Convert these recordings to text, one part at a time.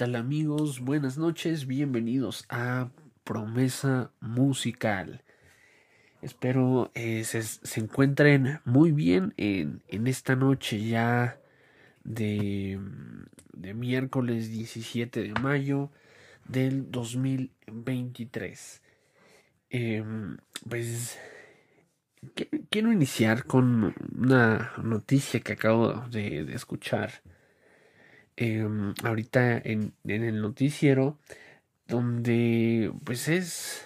tal amigos? Buenas noches, bienvenidos a Promesa Musical. Espero eh, se, encuentren muy bien en, esta noche ya de, de, miércoles 17 de mayo del 2023. Em, pues quiero iniciar con una noticia que acabo de escuchar Em, ahorita en, el noticiero donde pues es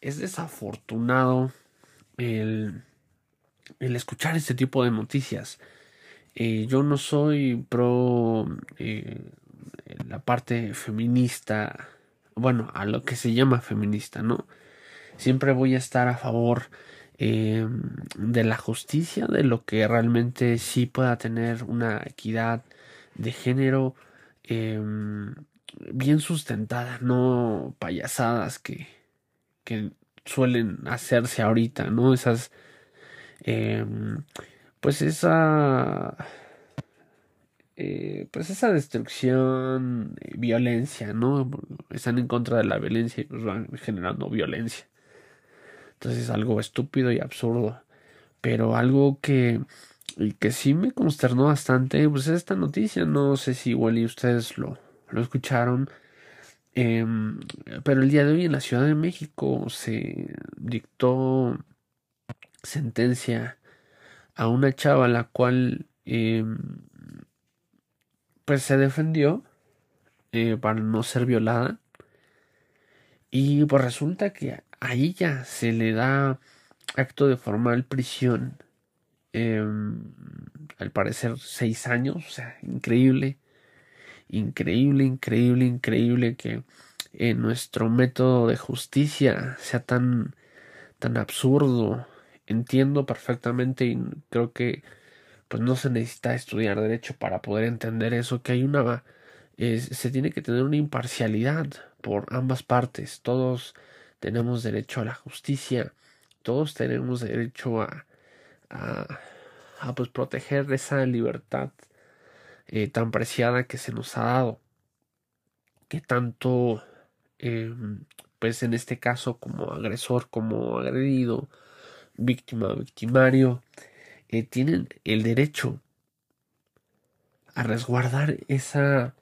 es desafortunado el, el escuchar este tipo de noticias. Eh, yo no soy pro eh, la parte feminista bueno a lo que se llama feminista no siempre voy a estar a favor em, de la justicia de lo que realmente sí pueda tener una equidad de género em, bien sustentada, no payasadas que, que suelen hacerse ahorita, ¿no? Esas, em, pues esa, eh, pues esa destrucción, eh, violencia, ¿no? Están en contra de la violencia y pues van generando violencia. Entonces es algo estúpido y absurdo, pero algo que y que sí me consternó bastante, pues esta noticia, no sé si igual y ustedes lo, lo escucharon, em, pero el día de hoy en la Ciudad de México se dictó sentencia a una chava la cual em, pues se defendió eh, para no ser violada. Y pues resulta que a ella se le da acto de formal prisión Em, al parecer seis años, o sea, increíble, increíble, increíble, increíble que nuestro método de justicia sea tan, tan absurdo. Entiendo perfectamente y creo que pues no se necesita estudiar derecho para poder entender eso, que hay una, se tiene que tener una imparcialidad por ambas partes. Todos tenemos derecho a la justicia, todos tenemos derecho a, a, pues proteger esa libertad eh, tan preciada que se nos ha dado que tanto em, pues en este caso como agresor como agredido víctima victimario eh, tienen el derecho a resguardar esa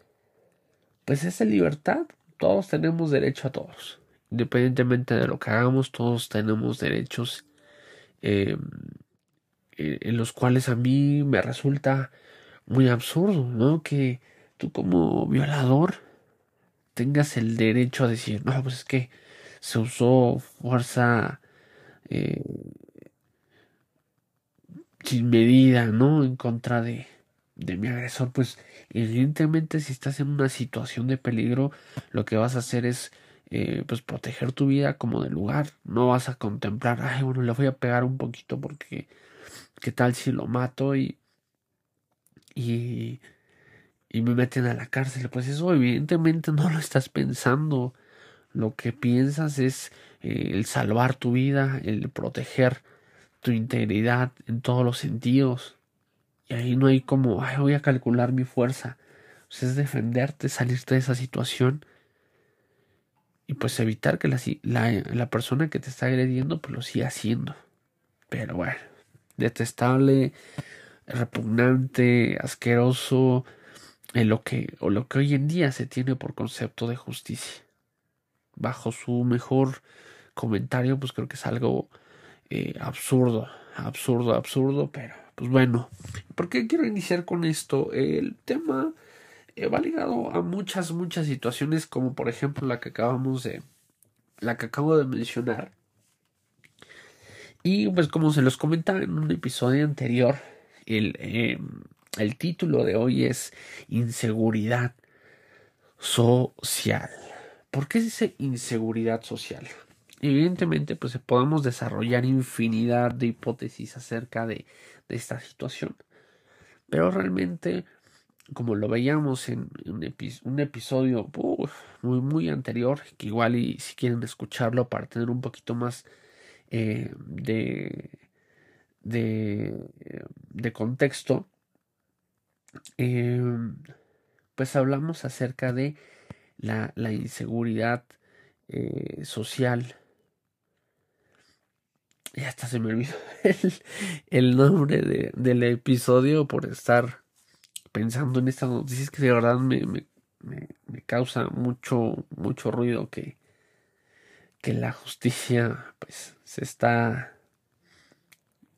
pues esa libertad. Todos tenemos derecho a todos independientemente de lo que hagamos todos tenemos derechos eh, eh, en los cuales a mí me resulta muy absurdo, ¿no? Que tú como violador tengas el derecho a decir, no, pues es que se usó fuerza eh, sin medida, ¿no? En contra de, de mi agresor, pues evidentemente si estás en una situación de peligro, lo que vas a hacer es eh, pues proteger tu vida como de lugar. No vas a contemplar, ay, bueno, le voy a pegar un poquito porque ¿Qué tal si lo mato y, y, y me meten a la cárcel? Pues eso evidentemente no lo estás pensando. Lo que piensas es eh, el salvar tu vida, el proteger tu integridad en todos los sentidos. Y ahí no hay como, voy a calcular mi fuerza. Pues es defenderte, salirte de esa situación y pues evitar que la, la, la persona que te está agrediendo pues lo siga haciendo. Pero bueno detestable, repugnante, asqueroso, en lo que, o lo que hoy en día se tiene por concepto de justicia. Bajo su mejor comentario, pues creo que es algo eh, absurdo, absurdo, absurdo, pero pues bueno, ¿por qué quiero iniciar con esto? El tema eh, va ligado a muchas, muchas situaciones, como por ejemplo la que acabamos de, la que acabo de mencionar, y pues como se los comentaba en un episodio anterior, el, em, el título de hoy es Inseguridad social. ¿Por qué dice inseguridad social? Evidentemente, pues podemos desarrollar infinidad de hipótesis acerca de, de esta situación. Pero realmente, como lo veíamos en un, episodio muy, muy anterior, que igual y si quieren escucharlo para tener un poquito más eh, de, de, de, contexto, eh, pues hablamos acerca de la, la inseguridad eh, social. Y hasta se me olvidó el, nombre de, del episodio por estar pensando en estas noticias que de verdad me, me, me, causa mucho, mucho ruido que, que la justicia pues se está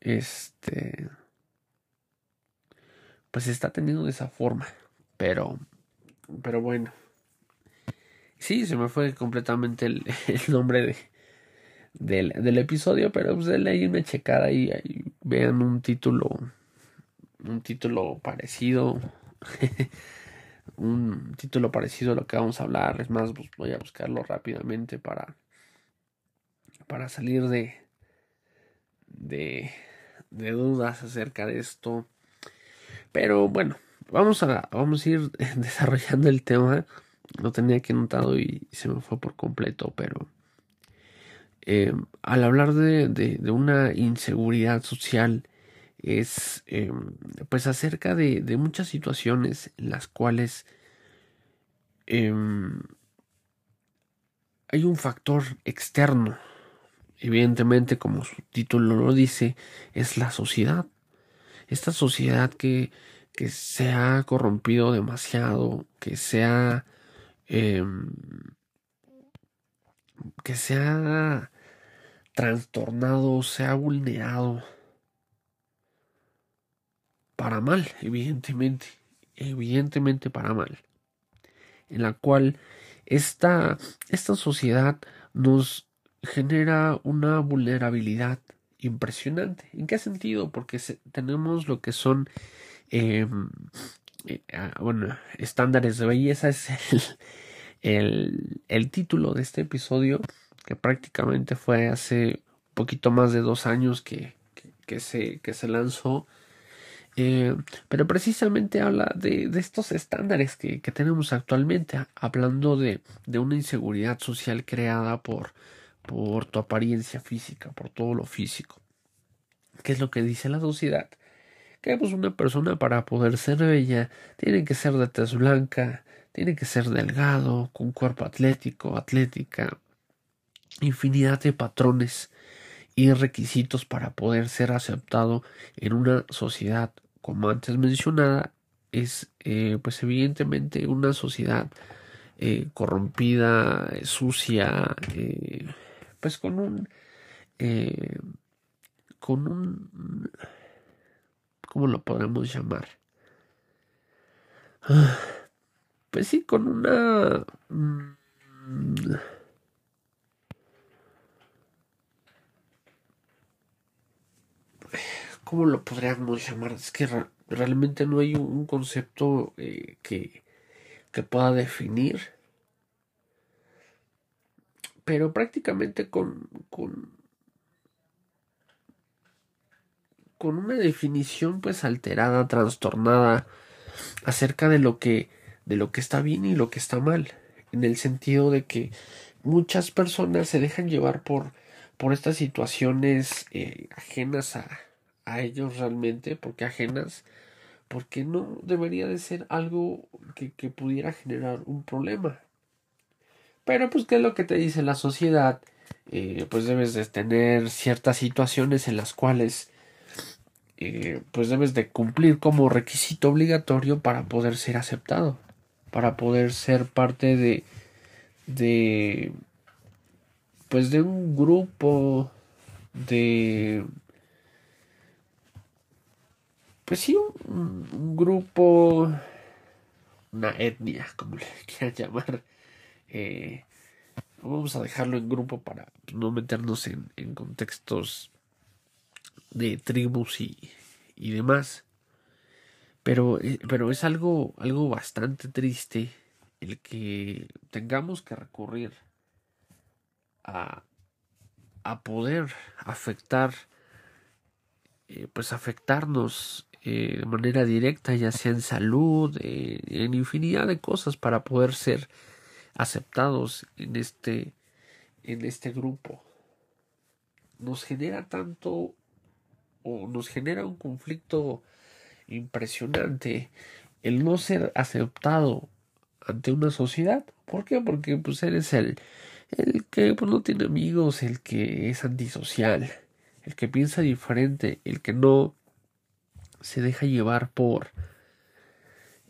este pues se está teniendo de esa forma pero pero bueno. Sí se me fue completamente el, nombre de del, del, episodio pero pues leí una checada y vean un título un título parecido. Un título parecido a lo que vamos a hablar. Es más pues voy a buscarlo rápidamente para para salir de, de, dudas acerca de esto. Pero bueno, vamos a, vamos a ir desarrollando el tema. Lo tenía aquí anotado y se me fue por completo, pero eh, al hablar de, de, una inseguridad social es eh, pues acerca de, de, muchas situaciones en las cuales em, hay un factor externo evidentemente, como su título lo dice, es la sociedad. Esta sociedad que, que se ha corrompido demasiado, que se ha, em, que se ha trastornado, se ha vulnerado para mal, evidentemente, evidentemente para mal, en la cual esta, esta sociedad nos genera una vulnerabilidad impresionante. ¿En qué sentido? Porque tenemos lo que son, em, eh, ah, bueno, estándares de belleza es el, el, título de este episodio, que prácticamente fue hace un poquito más de dos años que, que, se, que se lanzó. Eh, pero precisamente habla de, de estos estándares que, que, tenemos actualmente, hablando de, de una inseguridad social creada por, por tu apariencia física, por todo lo físico. ¿Qué es lo que dice la sociedad? Que pues una persona para poder ser bella tiene que ser de tez blanca, tiene que ser delgado, con cuerpo atlético, atlética, infinidad de patrones y requisitos para poder ser aceptado en una sociedad como antes mencionada es eh, pues evidentemente una sociedad eh, corrompida, sucia, eh, pues con un eh, con un ¿cómo lo podemos llamar? Pues sí, con una mm, ¿Cómo lo podríamos llamar? Es que realmente no hay un concepto eh, que, que pueda definir pero prácticamente con, con, con una definición pues alterada, trastornada acerca de lo que de lo que está bien y lo que está mal, en el sentido de que muchas personas se dejan llevar por por estas situaciones eh, ajenas a, a ellos realmente, porque ajenas, porque no debería de ser algo que, que pudiera generar un problema. Pero pues, ¿qué es lo que te dice la sociedad? Eh, pues debes de tener ciertas situaciones en las cuales eh, pues debes de cumplir como requisito obligatorio para poder ser aceptado, para poder ser parte de, de pues de un grupo de pues sí un, un grupo una etnia como le quieran llamar eh, vamos a dejarlo en grupo para no meternos en, contextos de tribus y, y demás. Pero, eh, pero es algo, algo bastante triste el que tengamos que recurrir a, a poder afectar, eh, pues afectarnos de manera directa, ya sea en salud, en infinidad de cosas para poder ser aceptados en este, en este grupo. Nos genera tanto o nos genera un conflicto impresionante el no ser aceptado ante una sociedad. ¿Por qué? Porque pues eres el, el que pues, no tiene amigos, el que es antisocial, el que piensa diferente, el que no se deja llevar por,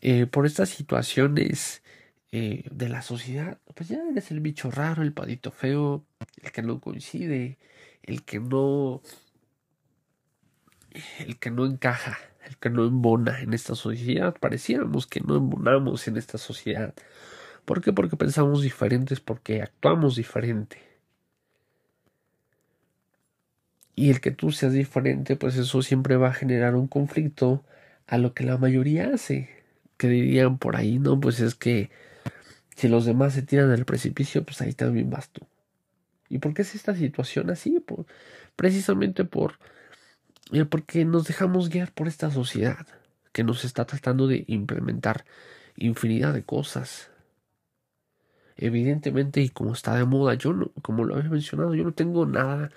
eh, por estas situaciones eh, de la sociedad. Pues ya eres el bicho raro, el padito feo, el que no coincide, el que no el que no encaja, el que no embona en esta sociedad. Pareciéramos que no embonamos en esta sociedad. ¿Por qué? Porque pensamos diferentes, porque actuamos diferente. Y el que tú seas diferente, pues eso siempre va a generar un conflicto a lo que la mayoría hace. Que dirían por ahí, no, pues es que si los demás se tiran al precipicio, pues ahí también vas tú. ¿Y por qué es esta situación así? precisamente por porque nos dejamos guiar por esta sociedad que nos está tratando de implementar infinidad de cosas. Evidentemente, y como está de moda, yo no, como lo había mencionado, yo no tengo nada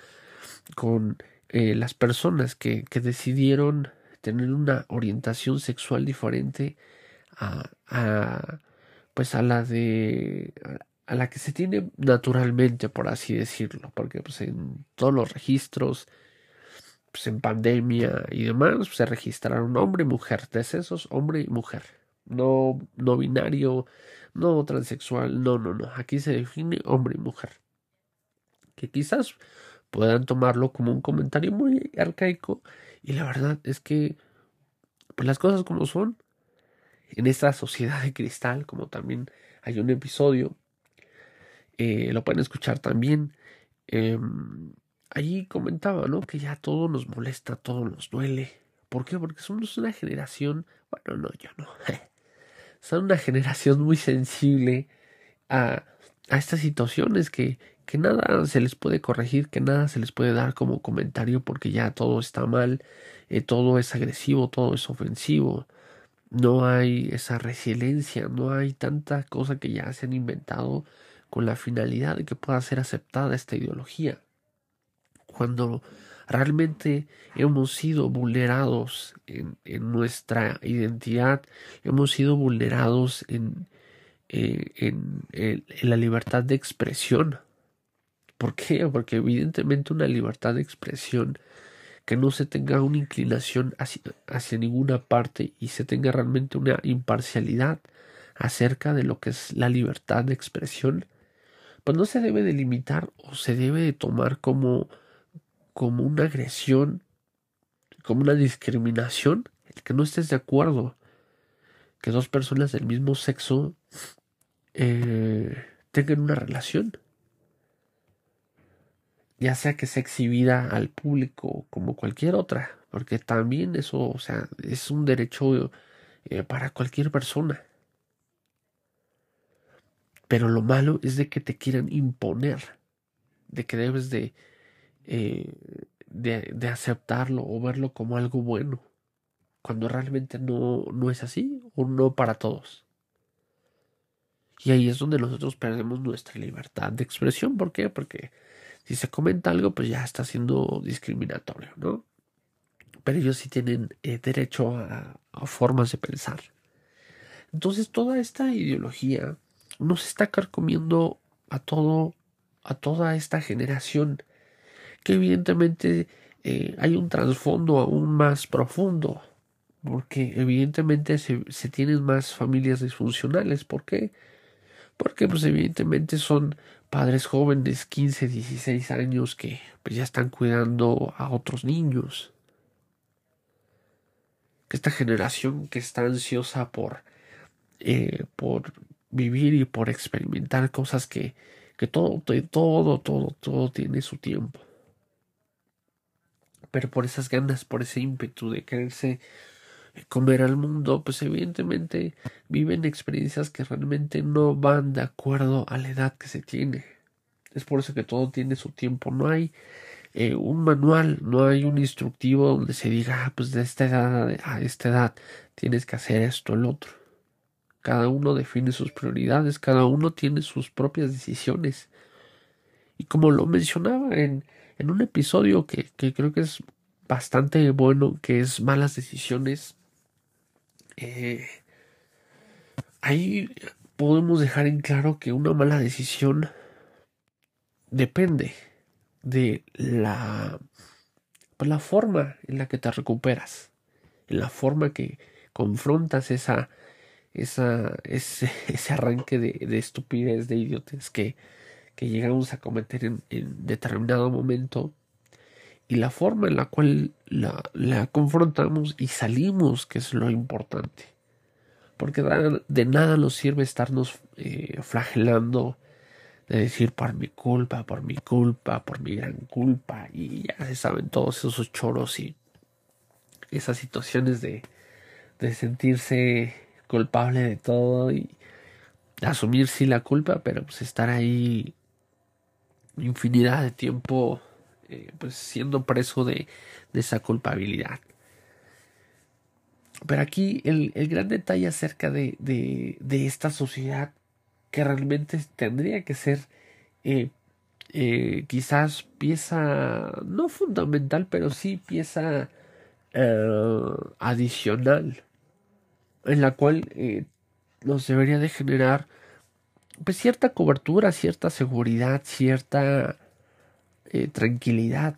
con eh, las personas que, que, decidieron tener una orientación sexual diferente a pues a la de a la que se tiene naturalmente por así decirlo porque pues en todos los registros pues, en pandemia y demás, pues, se registraron hombre y mujer, decesos hombre y mujer, no, no binario, no transexual, no, no, no, aquí se define hombre y mujer. Que quizás puedan tomarlo como un comentario muy arcaico y la verdad es que pues las cosas como son en esta sociedad de cristal, como también hay un episodio, eh, lo pueden escuchar también. Eh, allí comentaba, ¿no? Que ya todo nos molesta, todo nos duele. ¿Por qué? Porque somos una generación, bueno, no, yo no. Son una generación muy sensible a, a estas situaciones que, que nada se les puede corregir, que nada se les puede dar como comentario porque ya todo está mal, eh, todo es agresivo, todo es ofensivo, no hay esa resiliencia, no hay tanta cosa que ya se han inventado con la finalidad de que pueda ser aceptada esta ideología cuando realmente hemos sido vulnerados en, nuestra identidad, hemos sido vulnerados en, eh, en, en, la libertad de expresión. ¿Por qué? Porque evidentemente una libertad de expresión que no se tenga una inclinación hacia, hacia ninguna parte y se tenga realmente una imparcialidad acerca de lo que es la libertad de expresión, pues no se debe delimitar o se debe de tomar como como una agresión, como una discriminación, el que no estés de acuerdo que dos personas del mismo sexo eh, tengan una relación, ya sea que sea exhibida al público como cualquier otra, porque también eso, o sea, es un derecho eh, para cualquier persona. Pero lo malo es de que te quieran imponer, de que debes de eh, de, aceptarlo o verlo como algo bueno, cuando realmente no, no es así o no para todos. Y ahí es donde nosotros perdemos nuestra libertad de expresión. ¿Por qué? Porque si se comenta algo, pues ya está siendo discriminatorio, ¿no? Pero ellos sí tienen eh, derecho a, formas de pensar. Entonces toda esta ideología nos está carcomiendo a todo, a toda esta generación que evidentemente eh, hay un trasfondo aún más profundo, porque evidentemente se, se, tienen más familias disfuncionales. ¿Por qué? Porque pues evidentemente son padres jóvenes, 15, 16 años, que pues ya están cuidando a otros niños. Esta generación que está ansiosa por, eh, por vivir y por experimentar cosas que, que todo, todo, todo, todo tiene su tiempo pero por esas ganas, por ese ímpetu de quererse comer al mundo, pues evidentemente viven experiencias que realmente no van de acuerdo a la edad que se tiene. Es por eso que todo tiene su tiempo. No hay eh, un manual, no hay un instructivo donde se diga, ah, pues de esta edad a esta edad tienes que hacer esto, el otro. Cada uno define sus prioridades, cada uno tiene sus propias decisiones. Y como lo mencionaba en, en un episodio que, que, creo que es bastante bueno, que es malas decisiones. Eh, ahí podemos dejar en claro que una mala decisión depende de la, pues, la forma en la que te recuperas, en la forma que confrontas esa, esa, ese, ese arranque de, de, estupidez, de idiotes que, que llegamos a cometer en, en, determinado momento y la forma en la cual la, la confrontamos y salimos, que es lo importante. Porque de nada nos sirve estarnos eh, flagelando, de decir por mi culpa, por mi culpa, por mi gran culpa, y ya se saben todos esos choros y esas situaciones de, de sentirse culpable de todo y asumir sí la culpa, pero pues estar ahí infinidad de tiempo eh, pues siendo preso de, de, esa culpabilidad. Pero aquí el, el gran detalle acerca de, de, de, esta sociedad que realmente tendría que ser eh, eh, quizás pieza no fundamental, pero sí pieza adicional en la cual nos debería de generar pues cierta cobertura, cierta seguridad, cierta eh, tranquilidad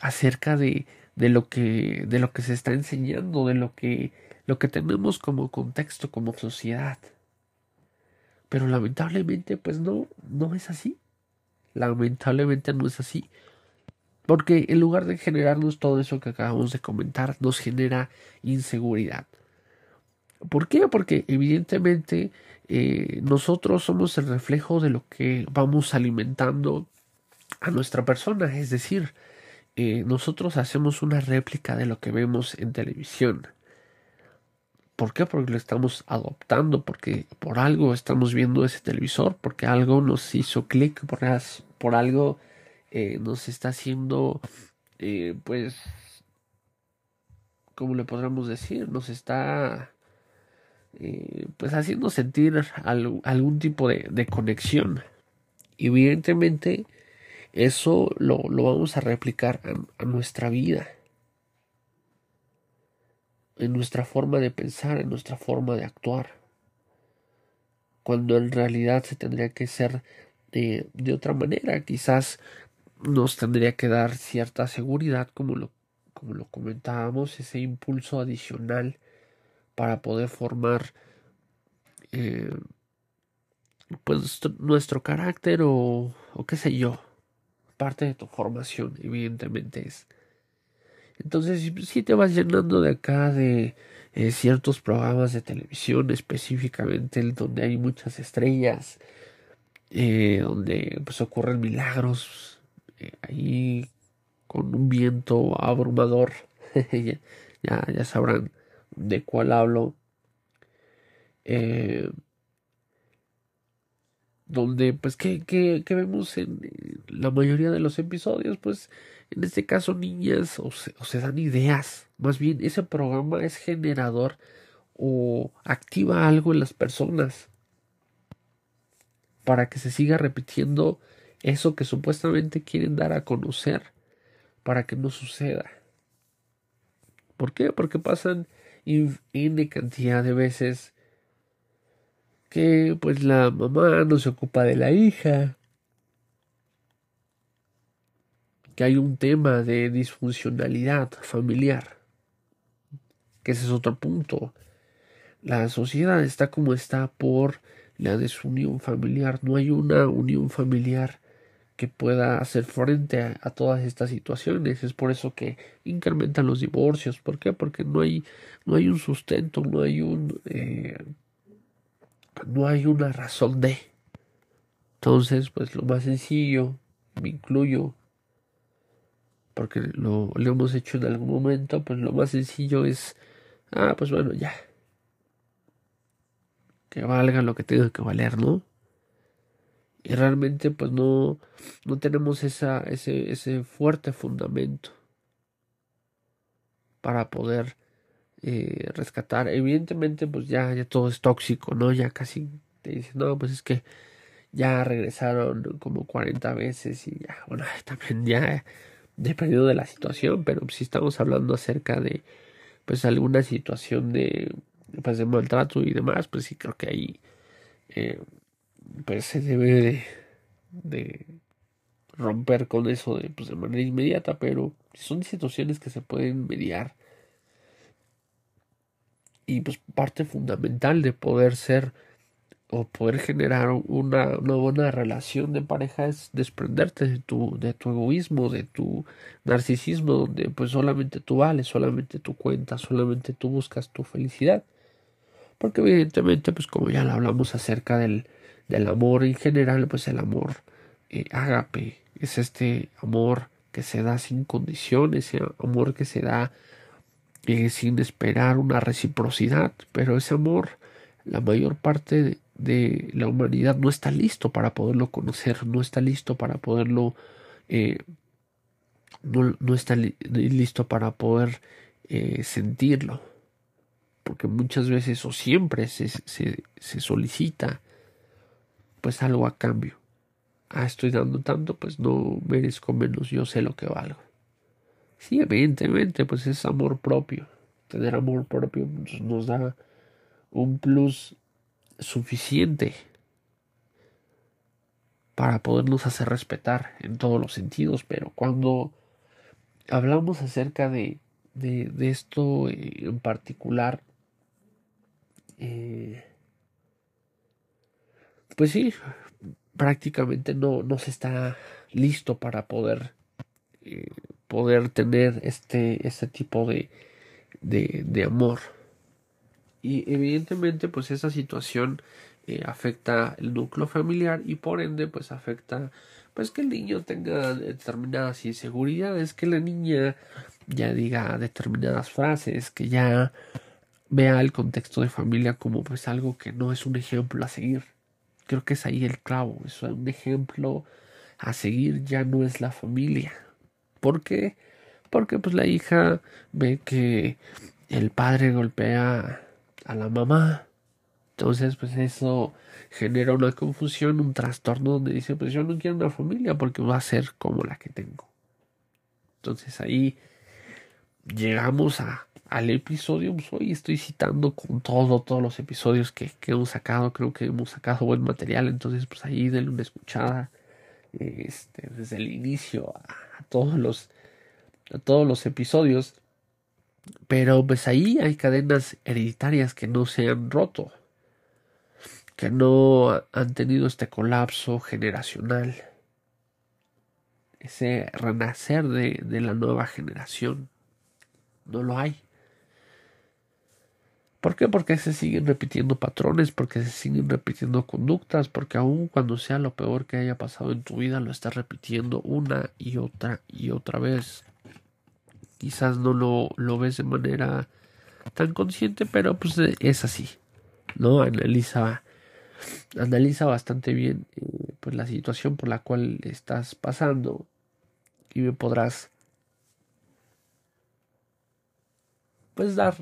acerca de, de lo que de lo que se está enseñando, de lo que lo que tenemos como contexto, como sociedad. Pero lamentablemente, pues no, no es así. Lamentablemente no es así. Porque en lugar de generarnos todo eso que acabamos de comentar, nos genera inseguridad. ¿Por qué? Porque evidentemente eh, nosotros somos el reflejo de lo que vamos alimentando a nuestra persona, es decir, eh, nosotros hacemos una réplica de lo que vemos en televisión. ¿Por qué? Porque lo estamos adoptando, porque por algo estamos viendo ese televisor, porque algo nos hizo clic, por, por, algo eh, nos está haciendo, pues, ¿cómo le podríamos decir? Nos está eh, pues haciendo sentir algún tipo de, de, conexión. Evidentemente, eso lo, lo vamos a replicar a, nuestra vida, en nuestra forma de pensar, en nuestra forma de actuar, cuando en realidad se tendría que ser de, de otra manera, quizás nos tendría que dar cierta seguridad, como lo, como lo comentábamos, ese impulso adicional para poder formar eh, pues nuestro carácter o, o qué sé yo parte de tu formación evidentemente es entonces si, te vas llenando de acá de eh, ciertos programas de televisión específicamente donde hay muchas estrellas eh, donde pues ocurren milagros eh, ahí con un viento abrumador ya, ya sabrán de cuál hablo, donde pues que, vemos en la mayoría de los episodios, pues en este caso niñas o se, dan ideas, más bien ese programa es generador o activa algo en las personas para que se siga repitiendo eso que supuestamente quieren dar a conocer para que no suceda. ¿Por qué? Porque pasan de cantidad de veces que pues la mamá no se ocupa de la hija, que hay un tema de disfuncionalidad familiar, que ese es otro punto. La sociedad está como está por la desunión familiar, no hay una unión familiar que pueda hacer frente a, todas estas situaciones. Es por eso que incrementan los divorcios. ¿Por qué? Porque no hay, no hay un sustento, no hay un, eh, no hay una razón de. Entonces, pues lo más sencillo, me incluyo, porque lo, lo hemos hecho en algún momento, pues lo más sencillo es, ah, pues bueno, ya. Que valga lo que tenga que valer, ¿no? y realmente pues no, no tenemos esa, ese, ese fuerte fundamento para poder eh, rescatar. Evidentemente pues ya, ya todo es tóxico, ¿no? Ya casi te dicen, no, pues es que ya regresaron como 40 veces y ya, bueno, también ya dependiendo de la situación, pero si estamos hablando acerca de pues alguna situación de pues de maltrato y demás, pues sí creo que ahí eh, pues se debe de, romper con eso pues de manera inmediata, pero son situaciones que se pueden mediar. Y pues parte fundamental de poder ser o poder generar una, una, buena relación de pareja es desprenderte de tu, de tu egoísmo, de tu narcisismo, donde pues solamente tú vales, solamente tú cuentas, solamente tú buscas tu felicidad. Porque evidentemente, pues como ya lo hablamos acerca del, del amor en general, pues el amor eh, ágape es este amor que se da sin condiciones, ese amor que se da sin esperar una reciprocidad, pero ese amor, la mayor parte de, la humanidad no está listo para poderlo conocer, no está listo para poderlo, eh, no, está listo para poder eh, sentirlo, porque muchas veces o siempre se, se, se, solicita pues algo a cambio. Ah, estoy dando tanto, pues no merezco menos, yo sé lo que valgo. Sí, evidentemente, pues es amor propio. Tener amor propio pues, nos da un plus suficiente para podernos hacer respetar en todos los sentidos, pero cuando hablamos acerca de, de, esto en particular, eh, pues sí, prácticamente no, no, se está listo para poder, eh, poder tener este, este tipo de, de, de amor. Y evidentemente pues esa situación eh, afecta el núcleo familiar y por ende pues afecta pues que el niño tenga determinadas inseguridades, que la niña ya diga determinadas frases, que ya vea el contexto de familia como pues algo que no es un ejemplo a seguir. Creo que es ahí el clavo, es un ejemplo a seguir ya no es la familia. ¿Por qué? Porque pues la hija ve que el padre golpea a la mamá. Entonces, pues eso genera una confusión, un trastorno donde dice, pues yo no quiero una familia porque va a ser como la que tengo. Entonces ahí llegamos a, al episodio, pues hoy estoy citando con todo, todos los episodios que, que hemos sacado, creo que hemos sacado buen material, entonces pues ahí denle una escuchada este, desde el inicio a todos los a todos los episodios pero pues ahí hay cadenas hereditarias que no se han roto, que no han tenido este colapso generacional, ese renacer de, de la nueva generación. No lo hay. ¿Por qué? Porque se siguen repitiendo patrones, porque se siguen repitiendo conductas, porque aun cuando sea lo peor que haya pasado en tu vida, lo estás repitiendo una y otra y otra vez quizás no lo, lo ves de manera tan consciente, pero pues eh, es así, ¿no? Analiza, analiza bastante bien eh, pues la situación por la cual estás pasando y me podrás pues dar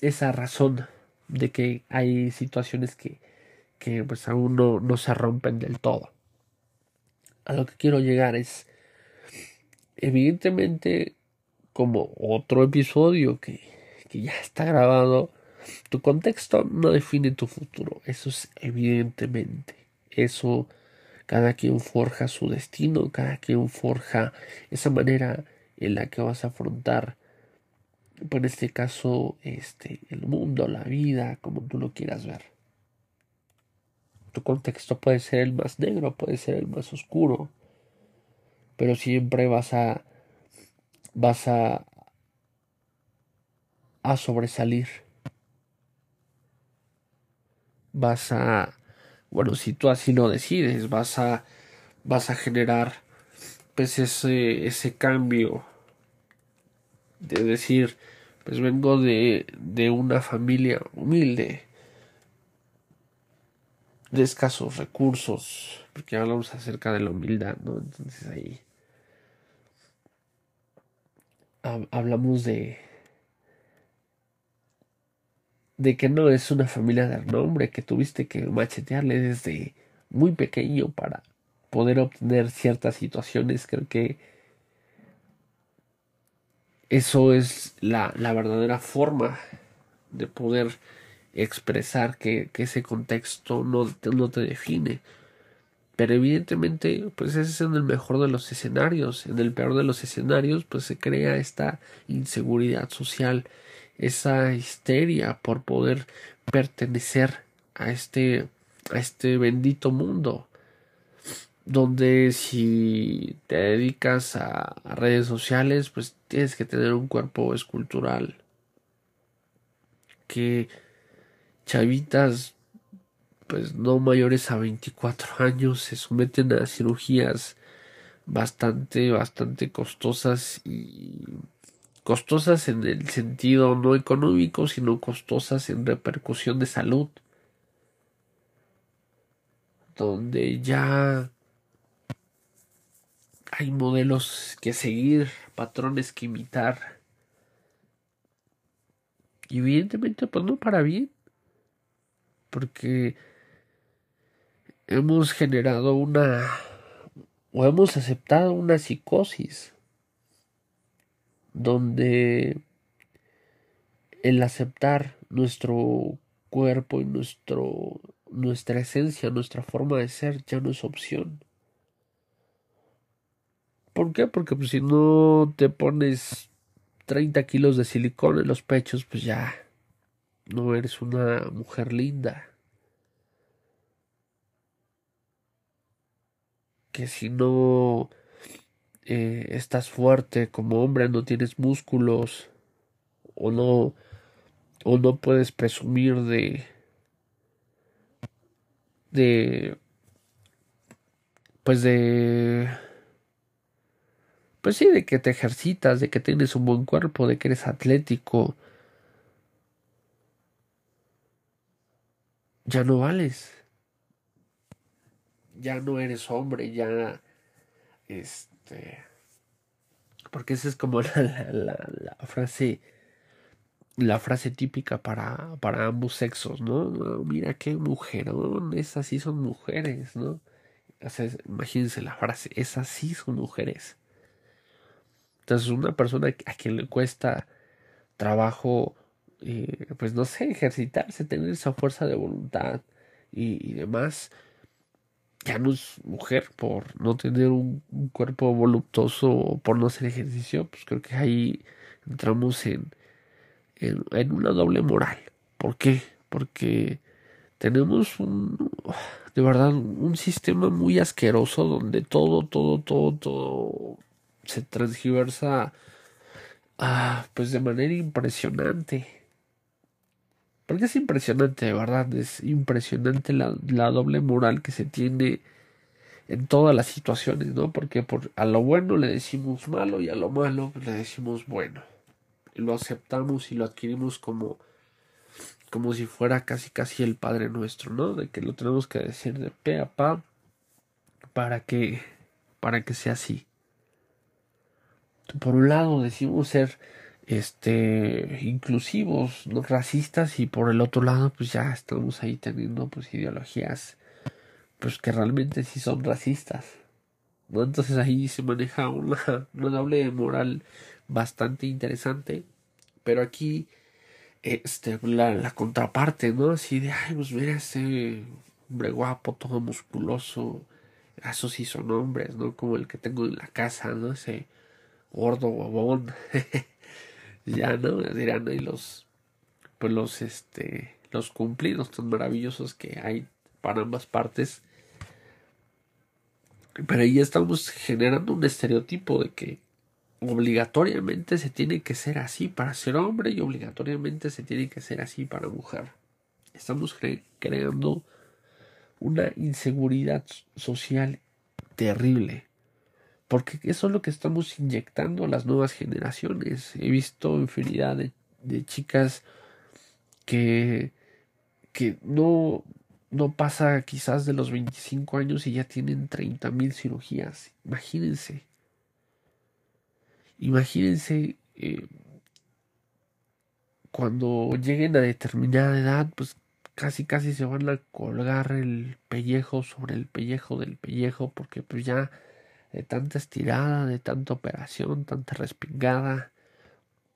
esa razón de que hay situaciones que, que pues aún no, no se rompen del todo. A lo que quiero llegar es, evidentemente, como otro episodio que, que ya está grabado, tu contexto no define tu futuro. Eso es evidentemente. Eso cada quien forja su destino, cada quien forja esa manera en la que vas a afrontar, por este caso, este, el mundo, la vida, como tú lo quieras ver. Tu contexto puede ser el más negro, puede ser el más oscuro, pero siempre vas a vas a, a sobresalir. Vas a, bueno, si tú así lo decides, vas a, vas a generar pues ese, ese cambio de decir, pues vengo de, de una familia humilde, de escasos recursos, porque hablamos acerca de la humildad, ¿no? Entonces ahí hablamos de de que no es una familia de renombre, que tuviste que machetearle desde muy pequeño para poder obtener ciertas situaciones. Creo que eso es la, la verdadera forma de poder expresar que, ese contexto no, no te define. Pero evidentemente, pues ese es en el mejor de los escenarios. En el peor de los escenarios, pues se crea esta inseguridad social, esa histeria por poder pertenecer a este, a este bendito mundo. Donde si te dedicas a redes sociales, pues tienes que tener un cuerpo escultural. Que chavitas pues no mayores a 24 años se someten a cirugías bastante bastante costosas y costosas en el sentido no económico sino costosas en repercusión de salud donde ya hay modelos que seguir patrones que imitar y evidentemente pues no para bien porque hemos generado una o hemos aceptado una psicosis donde el aceptar nuestro cuerpo y nuestro nuestra esencia, nuestra forma de ser ya no es opción. ¿Por qué? Porque pues, si no te pones 30 kilos de silicón en los pechos, pues ya no eres una mujer linda. que si no eh, estás fuerte como hombre, no tienes músculos o no o no puedes presumir de de pues de pues sí, de que te ejercitas, de que tienes un buen cuerpo, de que eres atlético. Ya no vales ya no eres hombre, ya, este, porque esa es como la, frase, la frase típica para, para ambos sexos, ¿no? Mira qué mujerón, esas sí son mujeres, ¿no? imagínense la frase, esas sí son mujeres. Entonces, una persona a quien le cuesta trabajo, eh, pues no sé, ejercitarse, tener esa fuerza de voluntad y demás, ya no es mujer por no tener un, cuerpo voluptuoso o por no hacer ejercicio, pues creo que ahí entramos en, en, una doble moral. ¿Por qué? Porque tenemos un, de verdad, un sistema muy asqueroso donde todo, todo, todo, todo se transgiversa ah, pues de manera impresionante. Porque es impresionante, de verdad, es impresionante la, doble moral que se tiene en todas las situaciones, ¿no? Porque por, a lo bueno le decimos malo y a lo malo le decimos bueno. Y lo aceptamos y lo adquirimos como, como si fuera casi casi el Padre Nuestro, ¿no? De que lo tenemos que decir de pe a pa para que, para que sea así. Por un lado decimos ser este inclusivos, no racistas y por el otro lado pues ya estamos ahí teniendo pues ideologías pues que realmente sí son racistas. ¿no? Entonces ahí se maneja una, una doble moral bastante interesante. Pero aquí este la, la contraparte, ¿no? Así de ay pues mira ese hombre guapo, todo musculoso. Esos sí son hombres, ¿no? Como el que tengo en la casa, ¿no? Ese gordo bobón. ya no dirán y los pues los este los cumplidos tan maravillosos que hay para ambas partes pero ahí estamos generando un estereotipo de que obligatoriamente se tiene que ser así para ser hombre y obligatoriamente se tiene que ser así para mujer. Estamos creando una inseguridad social terrible porque eso es lo que estamos inyectando a las nuevas generaciones. He visto infinidad de, chicas que, que no, no pasa quizás de los 25 años y ya tienen 30 mil cirugías. Imagínense. Imagínense eh, cuando lleguen a determinada edad, pues casi casi se van a colgar el pellejo sobre el pellejo del pellejo porque pues ya de tanta estirada, de tanta operación, tanta respingada,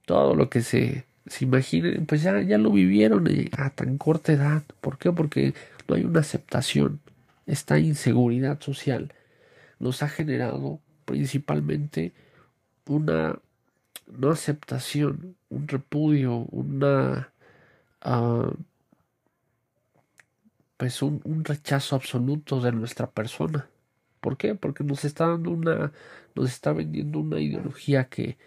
todo lo que se, se imaginen, pues ya, ya lo vivieron eh, a tan corta edad. ¿Por qué? Porque no hay una aceptación. Esta inseguridad social nos ha generado principalmente una no aceptación, un repudio, una uh, pues un, un, rechazo absoluto de nuestra persona. ¿Por qué? Porque nos está dando una, nos está vendiendo una ideología que,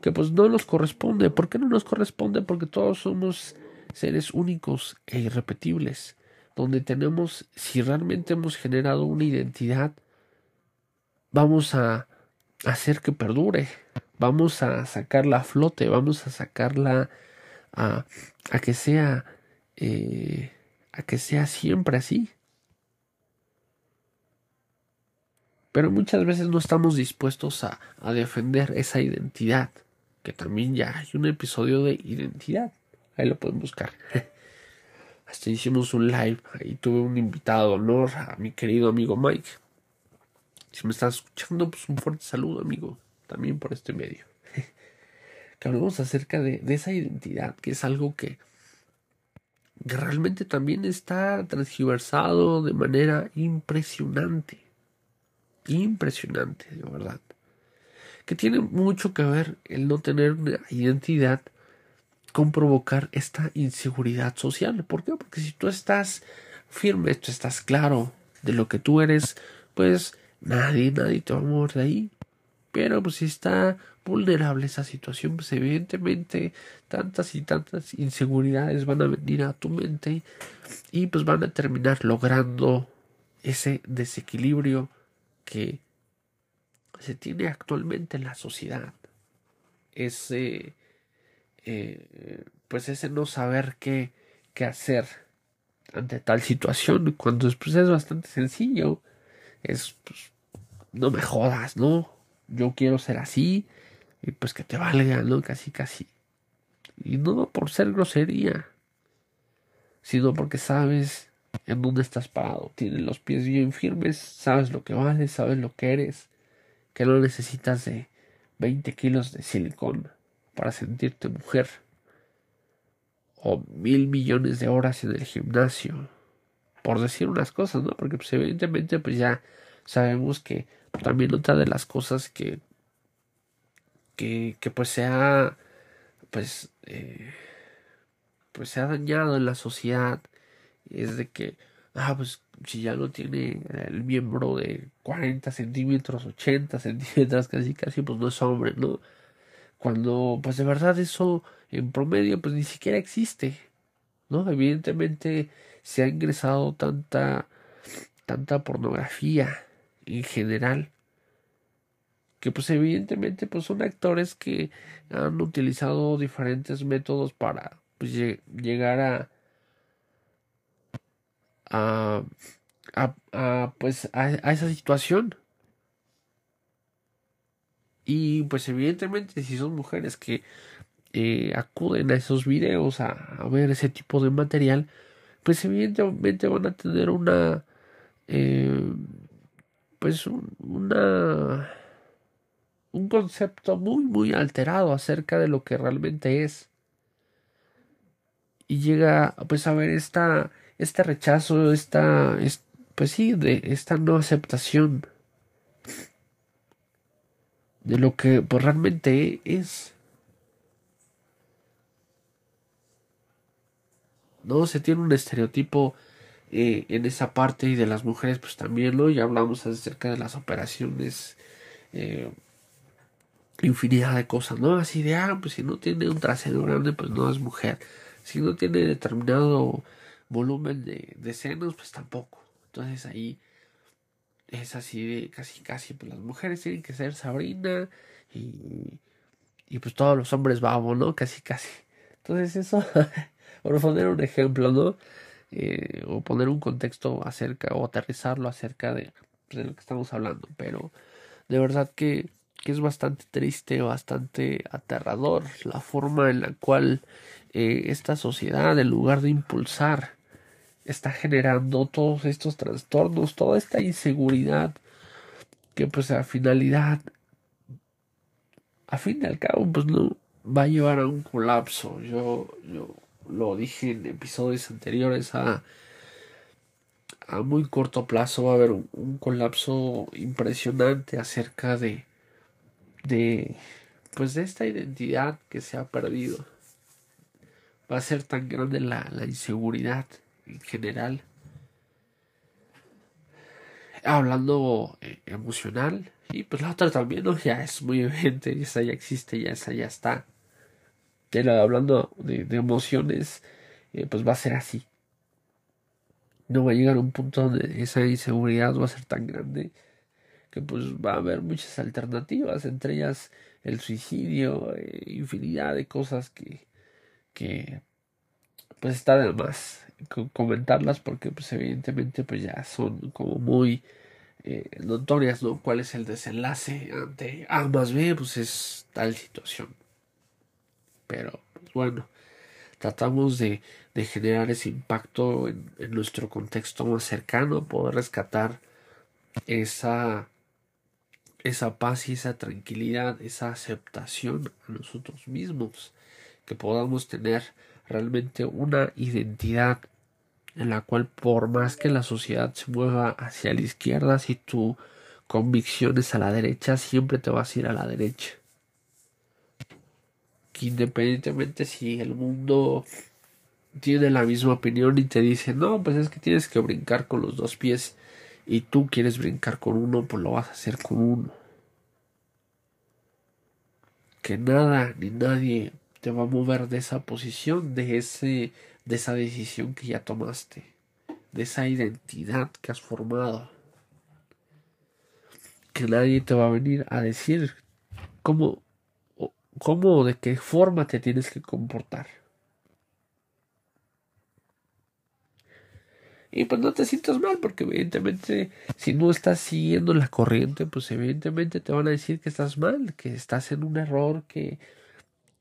que pues no nos corresponde. ¿Por qué no nos corresponde? Porque todos somos seres únicos e irrepetibles, donde tenemos, si realmente hemos generado una identidad, vamos a hacer que perdure, vamos a sacarla a flote, vamos a sacarla a, a que sea eh, a que sea siempre así. Pero muchas veces no estamos dispuestos a, a defender esa identidad, que también ya hay un episodio de identidad, ahí lo pueden buscar. Hasta hicimos un live, ahí tuve un invitado honor a mi querido amigo Mike. Si me estás escuchando, pues un fuerte saludo, amigo, también por este medio que hablemos acerca de, esa identidad, que es algo que, realmente también está transgiversado de manera impresionante. Impresionante, de verdad. Que tiene mucho que ver el no tener una identidad con provocar esta inseguridad social. ¿Por qué? Porque si tú estás firme, tú estás claro de lo que tú eres, pues nadie, nadie te va a mover de ahí. Pero pues si está vulnerable esa situación, pues evidentemente tantas y tantas inseguridades van a venir a tu mente y pues van a terminar logrando ese desequilibrio que se tiene actualmente en la sociedad. Ese, eh, pues ese no saber qué, qué hacer ante tal situación, cuando después es bastante sencillo, es, pues, no me jodas, ¿no? Yo quiero ser así, y pues que te valga, ¿no? Casi, casi. Y no por ser grosería, sino porque sabes en dónde estás parado. Tienes los pies bien firmes, sabes lo que vales, sabes lo que eres, que no necesitas de 20 kilos de silicón para sentirte mujer. O mil millones de horas en el gimnasio. Por decir unas cosas, ¿no? Porque pues evidentemente pues ya sabemos que también otra de las cosas que que, pues se ha pues eh, pues se ha dañado en la sociedad es de que ah pues si ya no tiene el miembro de 40 centímetros 80 centímetros casi casi pues no es hombre no cuando pues de verdad eso en promedio pues ni siquiera existe no evidentemente se ha ingresado tanta tanta pornografía en general que pues evidentemente pues son actores que han utilizado diferentes métodos para pues, llegar a, a, a, pues a, esa situación. Y pues evidentemente si son mujeres que eh, acuden a esos videos a, a, ver ese tipo de material pues evidentemente van a tener una eh, pues una un concepto muy muy alterado acerca de lo que realmente es. Y llega pues a ver esta este rechazo esta pues sí de esta no aceptación de lo que pues realmente es no se tiene un estereotipo eh, en esa parte y de las mujeres pues también lo ya hablamos acerca de las operaciones eh, infinidad de cosas, ¿no? Así de, ah, pues si no tiene un trasero grande, pues no es mujer. Si no tiene determinado volumen de, de senos, pues tampoco. Entonces ahí es así de casi, casi, pues las mujeres tienen que ser Sabrina y, y pues todos los hombres vamos, ¿no? Casi, casi. Entonces eso, por poner un ejemplo, ¿no? Eh, o poner un contexto acerca, o aterrizarlo acerca de, pues, de lo que estamos hablando. Pero de verdad que que es bastante triste, bastante aterrador la forma en la cual eh, esta sociedad, en lugar de impulsar, está generando todos estos trastornos, toda esta inseguridad, que pues a finalidad, a fin de al cabo, pues no, va a llevar a un colapso. Yo, yo lo dije en episodios anteriores a, a muy corto plazo va a haber un, colapso impresionante acerca de, de pues de esta identidad que se ha perdido. Va a ser tan grande la, la inseguridad en general. Hablando eh, emocional, y pues la otra también, ¿no? Ya es muy evidente, esa ya existe, ya esa ya está. Pero hablando de, emociones, eh, pues va a ser así. No va a llegar a un punto donde esa inseguridad va a ser tan grande que pues va a haber muchas alternativas, entre ellas el suicidio, eh, infinidad de cosas que, que pues está de más comentarlas porque pues evidentemente pues ya son como muy eh, notorias, ¿no? ¿Cuál es el desenlace ante A más B? Pues es tal situación. Pero, pues bueno, tratamos de, de generar ese impacto en, en, nuestro contexto más cercano, poder rescatar esa, esa paz y esa tranquilidad, esa aceptación a nosotros mismos, que podamos tener realmente una identidad en la cual por más que la sociedad se mueva hacia la izquierda, si tu convicción es a la derecha, siempre te vas a ir a la derecha. Que independientemente si el mundo tiene la misma opinión y te dice, no, pues es que tienes que brincar con los dos pies y tú quieres brincar con uno, pues lo vas a hacer con uno. Que nada ni nadie te va a mover de esa posición, de ese de esa decisión que ya tomaste, de esa identidad que has formado. Que nadie te va a venir a decir cómo, cómo de qué forma te tienes que comportar. Y pues no te sientas mal, porque evidentemente si no estás siguiendo la corriente, pues evidentemente te van a decir que estás mal, que estás en un error, que,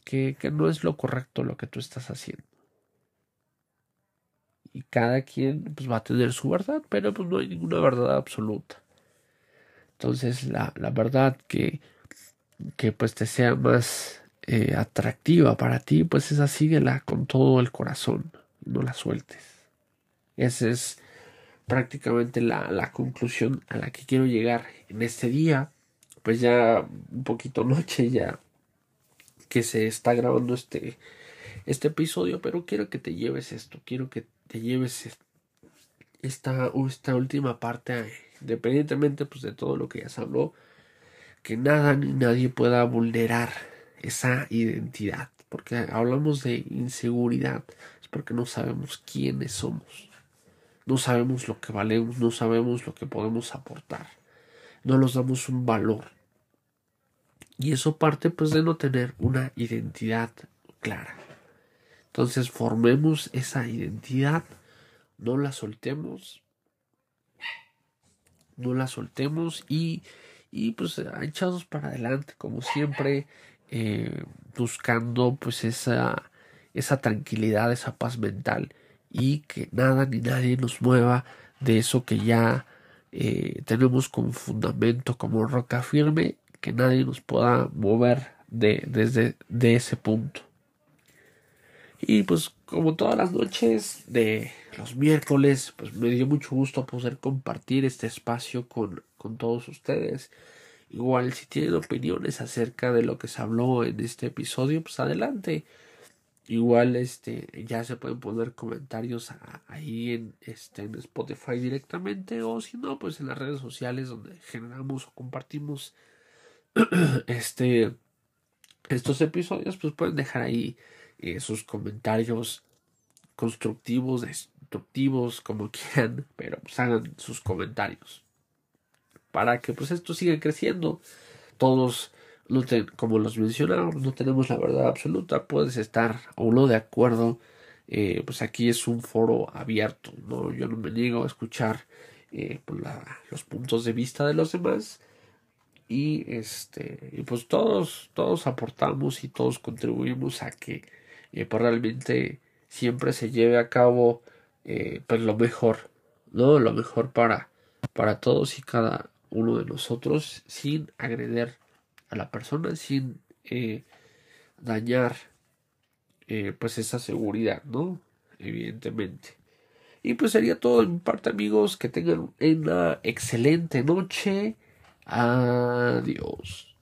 que, no es lo correcto lo que tú estás haciendo y cada quien pues va a tener su verdad, pero pues no hay ninguna verdad absoluta. Entonces la, la verdad que, que pues te sea más eh, atractiva para ti, pues esa síguela con todo el corazón, no la sueltes. Esa es prácticamente la, la conclusión a la que quiero llegar en este día, pues ya un poquito noche ya que se está grabando este, este episodio, pero quiero que te lleves esto, quiero que te lleves esta, esta última parte, independientemente pues, de todo lo que ya se habló, que nada ni nadie pueda vulnerar esa identidad, porque hablamos de inseguridad, es porque no sabemos quiénes somos, no sabemos lo que valemos, no sabemos lo que podemos aportar, no nos damos un valor. Y eso parte pues de no tener una identidad clara. Entonces formemos esa identidad, no la soltemos, no la soltemos y, y pues echados para adelante como siempre, eh, buscando pues esa, esa tranquilidad, esa paz mental y que nada ni nadie nos mueva de eso que ya eh, tenemos como fundamento, como roca firme, que nadie nos pueda mover de, desde de ese punto. Y pues como todas las noches de los miércoles, pues me dio mucho gusto poder compartir este espacio con, con todos ustedes. Igual si tienen opiniones acerca de lo que se habló en este episodio, pues adelante. Igual este ya se pueden poner comentarios ahí en este en Spotify directamente o si no pues en las redes sociales donde generamos o compartimos este estos episodios pues pueden dejar ahí eh, sus comentarios constructivos, destructivos, como quieran, pero pues hagan sus comentarios para que pues esto siga creciendo. Todos, como los mencionamos, no tenemos la verdad absoluta, puedes estar o no de acuerdo, eh, pues aquí es un foro abierto, no, yo no me niego a escuchar eh, pues, los puntos de vista de los demás y este y pues todos todos aportamos y todos contribuimos a que eh, pues realmente siempre se lleve a cabo eh, pues lo mejor, ¿no? Lo mejor para, para todos y cada uno de nosotros sin agreder a la persona, sin eh, dañar eh, pues esa seguridad, ¿no? Evidentemente. Y pues sería todo de mi parte amigos, que tengan una excelente noche. Adiós.